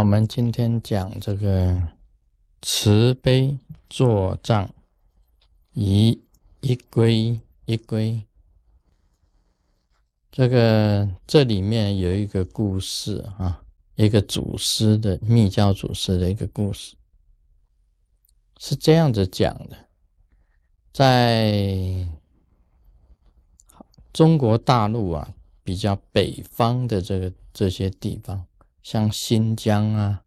我们今天讲这个慈悲作障，一一归一归。这个这里面有一个故事啊，一个祖师的密教祖师的一个故事，是这样子讲的，在中国大陆啊，比较北方的这个这些地方，像新疆啊、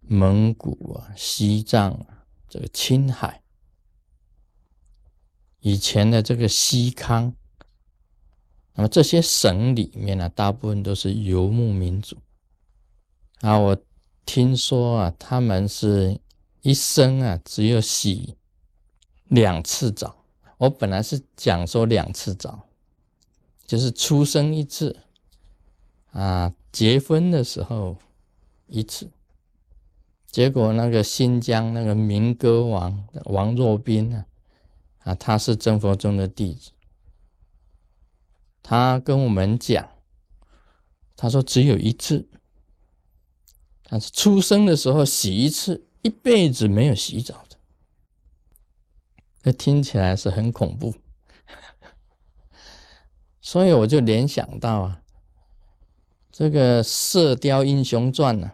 蒙古啊、西藏啊，这个青海，以前的这个西康。那么这些省里面呢，大部分都是游牧民族啊。我听说啊，他们是一生啊只有洗两次澡。我本来是讲说两次澡，就是出生一次啊，结婚的时候一次。结果那个新疆那个民歌王王若宾啊，啊，他是真佛宗的弟子。他跟我们讲，他说只有一次，但是出生的时候洗一次，一辈子没有洗澡的，这听起来是很恐怖，所以我就联想到啊，这个《射雕英雄传》呢，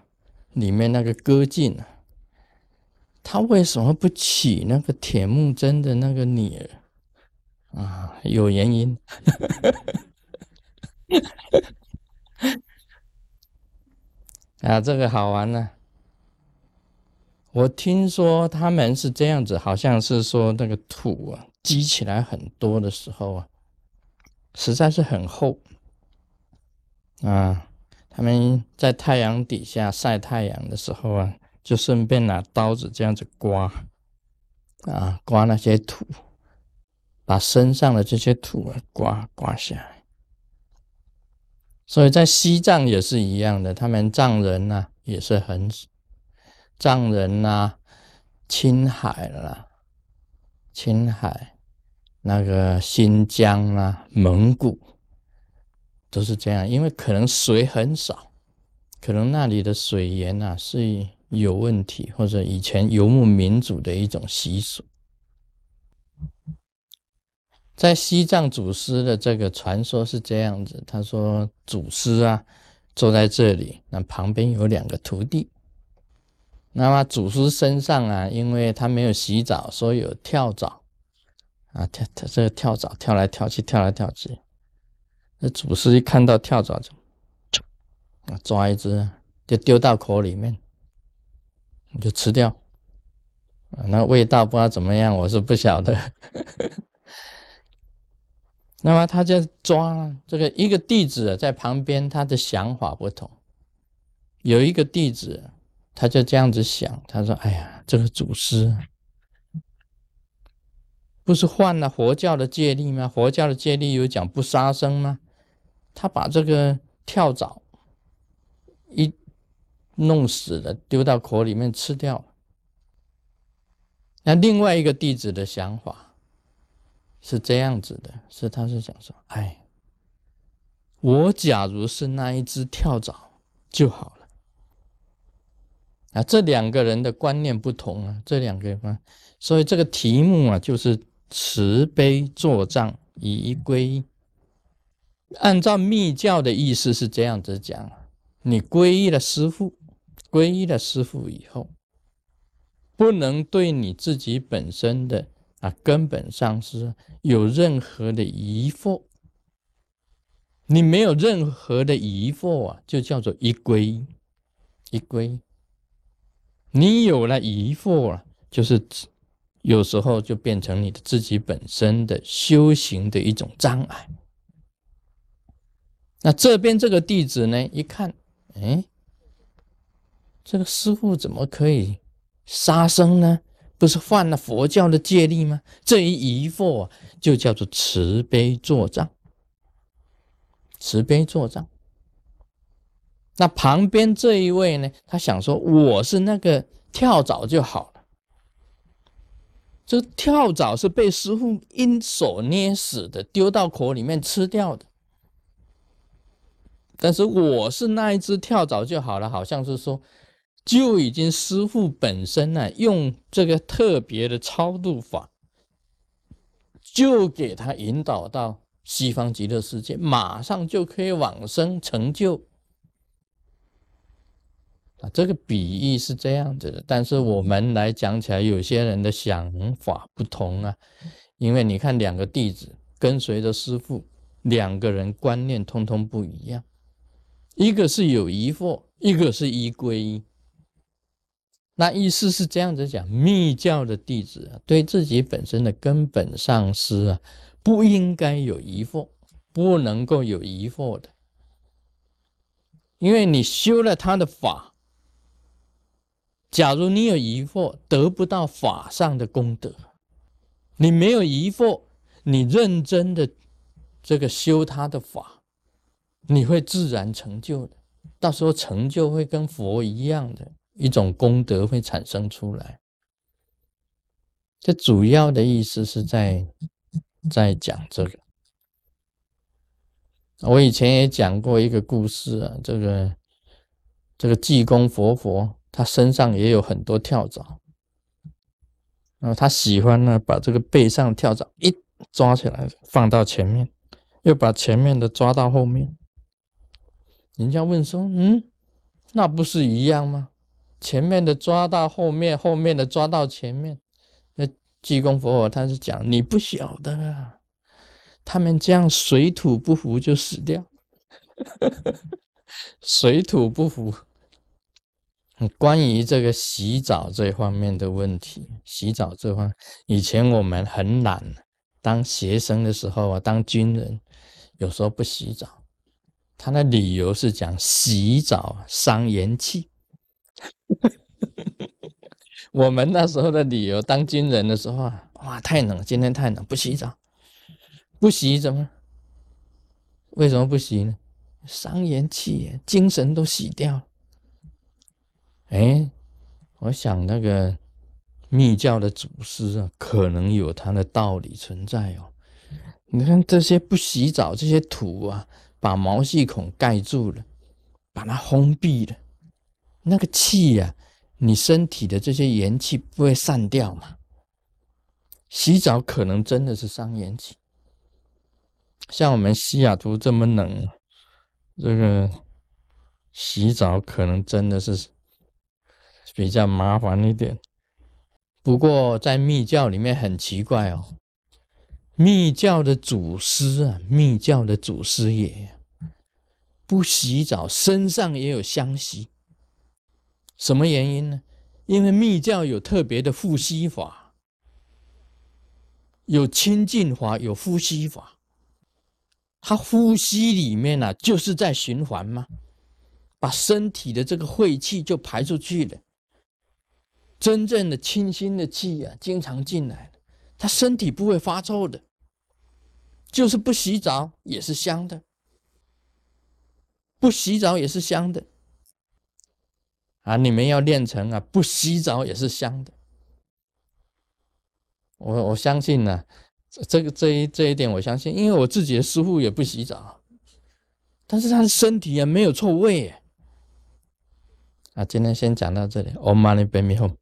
里面那个歌进啊，他为什么不娶那个铁木真的那个女儿？啊，有原因，啊，这个好玩呢。我听说他们是这样子，好像是说那个土啊积起来很多的时候啊，实在是很厚啊。他们在太阳底下晒太阳的时候啊，就顺便拿刀子这样子刮啊，刮那些土。把身上的这些土啊刮刮下来，所以在西藏也是一样的，他们藏人呢也是很藏人呐，青海啦，青海那个新疆啊，蒙古都是这样，因为可能水很少，可能那里的水源啊是有问题，或者以前游牧民族的一种习俗。在西藏祖师的这个传说是这样子，他说祖师啊坐在这里，那旁边有两个徒弟，那么祖师身上啊，因为他没有洗澡，所以有跳蚤啊跳他这个跳蚤跳来跳去，跳来跳去，那祖师一看到跳蚤就啊抓一只就丢到口里面，就吃掉，啊那味道不知道怎么样，我是不晓得。那么他就抓这个一个弟子在旁边，他的想法不同。有一个弟子，他就这样子想，他说：“哎呀，这个祖师不是犯了佛教的戒律吗？佛教的戒律有讲不杀生吗？他把这个跳蚤一弄死了，丢到口里面吃掉了。那另外一个弟子的想法。”是这样子的，是他是想说，哎，我假如是那一只跳蚤就好了。啊，这两个人的观念不同啊，这两个人，所以这个题目啊，就是慈悲作障以归一。按照密教的意思是这样子讲，你皈依了师父，皈依了师父以后，不能对你自己本身的。啊，根本上是有任何的疑惑，你没有任何的疑惑啊，就叫做一归一归。你有了疑惑啊，就是有时候就变成你的自己本身的修行的一种障碍。那这边这个弟子呢，一看，哎，这个师傅怎么可以杀生呢？不是犯了佛教的戒律吗？这一疑惑就叫做慈悲作障，慈悲作障。那旁边这一位呢？他想说：“我是那个跳蚤就好了。这跳蚤是被师傅一手捏死的，丢到口里面吃掉的。但是我是那一只跳蚤就好了，好像是说就已经师傅本身呢，用这个特别的超度法，就给他引导到西方极乐世界，马上就可以往生成就。啊，这个比喻是这样子的，但是我们来讲起来，有些人的想法不同啊，因为你看两个弟子跟随着师傅，两个人观念通通不一样，一个是有疑惑，一个是依归依。那意思是这样子讲，密教的弟子啊，对自己本身的根本上师啊，不应该有疑惑，不能够有疑惑的，因为你修了他的法，假如你有疑惑，得不到法上的功德；你没有疑惑，你认真的这个修他的法，你会自然成就的，到时候成就会跟佛一样的。一种功德会产生出来，这主要的意思是在在讲这个。我以前也讲过一个故事啊，这个这个济公活佛，他身上也有很多跳蚤，然后他喜欢呢把这个背上跳蚤一抓起来放到前面，又把前面的抓到后面。人家问说：“嗯，那不是一样吗？”前面的抓到后面，后面的抓到前面。那济公佛他是讲你不晓得啊，他们这样水土不服就死掉，水土不服。关于这个洗澡这方面的问题，洗澡这方，以前我们很懒，当学生的时候啊，当军人，有时候不洗澡，他的理由是讲洗澡伤元气。我们那时候的理由，当军人的时候啊，哇，太冷，今天太冷，不洗澡，不洗怎么？为什么不洗呢？伤元气，精神都洗掉了。哎，我想那个密教的祖师啊，可能有他的道理存在哦。你看这些不洗澡，这些土啊，把毛细孔盖住了，把它封闭了。那个气呀，你身体的这些元气不会散掉嘛？洗澡可能真的是伤元气。像我们西雅图这么冷，这个洗澡可能真的是比较麻烦一点。不过在密教里面很奇怪哦，密教的祖师啊，密教的祖师爷不洗澡，身上也有香息。什么原因呢？因为密教有特别的呼吸法，有清净法，有呼吸法。他呼吸里面呢，就是在循环嘛，把身体的这个晦气就排出去了。真正的清新的气啊，经常进来他身体不会发臭的，就是不洗澡也是香的，不洗澡也是香的。啊，你们要练成啊，不洗澡也是香的。我我相信呢，这个这一这一点我相信，因为我自己的师傅也不洗澡，但是他的身体也没有臭味。啊，今天先讲到这里，Om Mani p a m e h m。